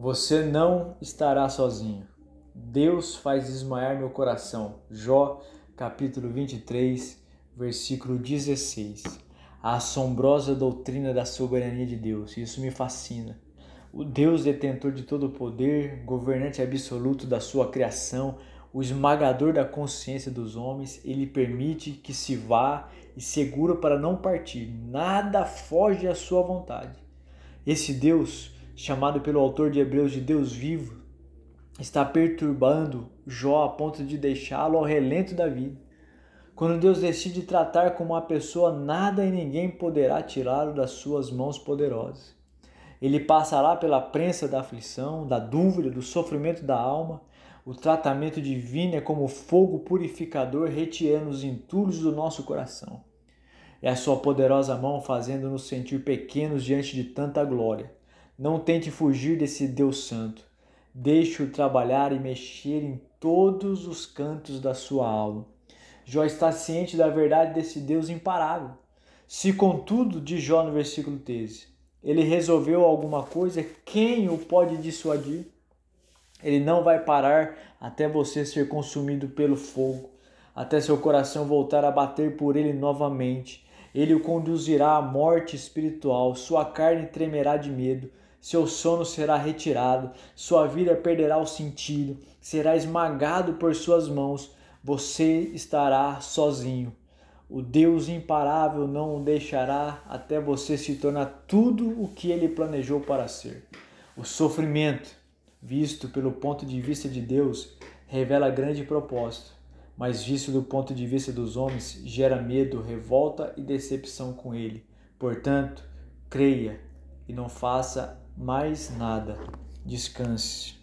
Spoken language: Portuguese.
Você não estará sozinho. Deus faz desmaiar meu coração. Jó, capítulo 23, versículo 16. A assombrosa doutrina da soberania de Deus. Isso me fascina. O Deus detentor de todo o poder, governante absoluto da sua criação, o esmagador da consciência dos homens, ele permite que se vá e segura para não partir. Nada foge à sua vontade. Esse Deus chamado pelo autor de Hebreus de Deus vivo, está perturbando Jó a ponto de deixá-lo ao relento da vida. Quando Deus decide tratar com uma pessoa, nada e ninguém poderá tirá-lo das suas mãos poderosas. Ele passará pela prensa da aflição, da dúvida, do sofrimento da alma. O tratamento divino é como fogo purificador retirando os entulhos do nosso coração. É a sua poderosa mão fazendo-nos sentir pequenos diante de tanta glória. Não tente fugir desse Deus Santo. Deixe-o trabalhar e mexer em todos os cantos da sua alma. Jó está ciente da verdade desse Deus imparável. Se, contudo, diz Jó no versículo 13, ele resolveu alguma coisa, quem o pode dissuadir? Ele não vai parar até você ser consumido pelo fogo, até seu coração voltar a bater por ele novamente. Ele o conduzirá à morte espiritual, sua carne tremerá de medo, seu sono será retirado, sua vida perderá o sentido, será esmagado por suas mãos, você estará sozinho. O Deus imparável não o deixará até você se tornar tudo o que ele planejou para ser. O sofrimento, visto pelo ponto de vista de Deus, revela grande propósito, mas visto do ponto de vista dos homens, gera medo, revolta e decepção com ele. Portanto, creia e não faça mais nada. Descanse.